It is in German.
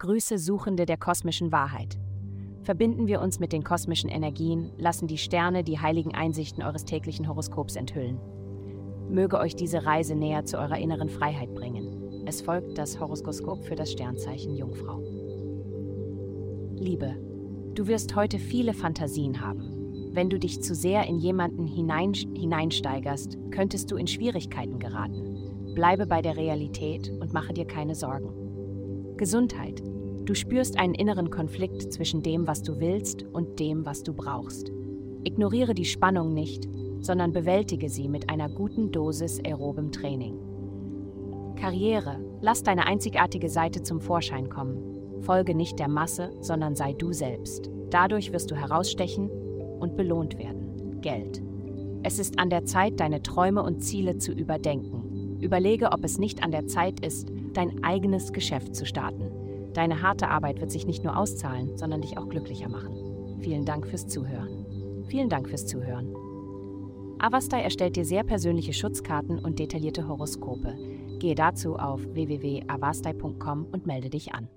Grüße Suchende der kosmischen Wahrheit. Verbinden wir uns mit den kosmischen Energien, lassen die Sterne die heiligen Einsichten eures täglichen Horoskops enthüllen. Möge euch diese Reise näher zu eurer inneren Freiheit bringen. Es folgt das Horoskop für das Sternzeichen Jungfrau. Liebe, du wirst heute viele Fantasien haben. Wenn du dich zu sehr in jemanden hinein, hineinsteigerst, könntest du in Schwierigkeiten geraten. Bleibe bei der Realität und mache dir keine Sorgen. Gesundheit. Du spürst einen inneren Konflikt zwischen dem, was du willst und dem, was du brauchst. Ignoriere die Spannung nicht, sondern bewältige sie mit einer guten Dosis aerobem Training. Karriere. Lass deine einzigartige Seite zum Vorschein kommen. Folge nicht der Masse, sondern sei du selbst. Dadurch wirst du herausstechen und belohnt werden. Geld. Es ist an der Zeit, deine Träume und Ziele zu überdenken. Überlege, ob es nicht an der Zeit ist, dein eigenes Geschäft zu starten. Deine harte Arbeit wird sich nicht nur auszahlen, sondern dich auch glücklicher machen. Vielen Dank fürs Zuhören. Vielen Dank fürs Zuhören. Avastai erstellt dir sehr persönliche Schutzkarten und detaillierte Horoskope. Gehe dazu auf www.avastai.com und melde dich an.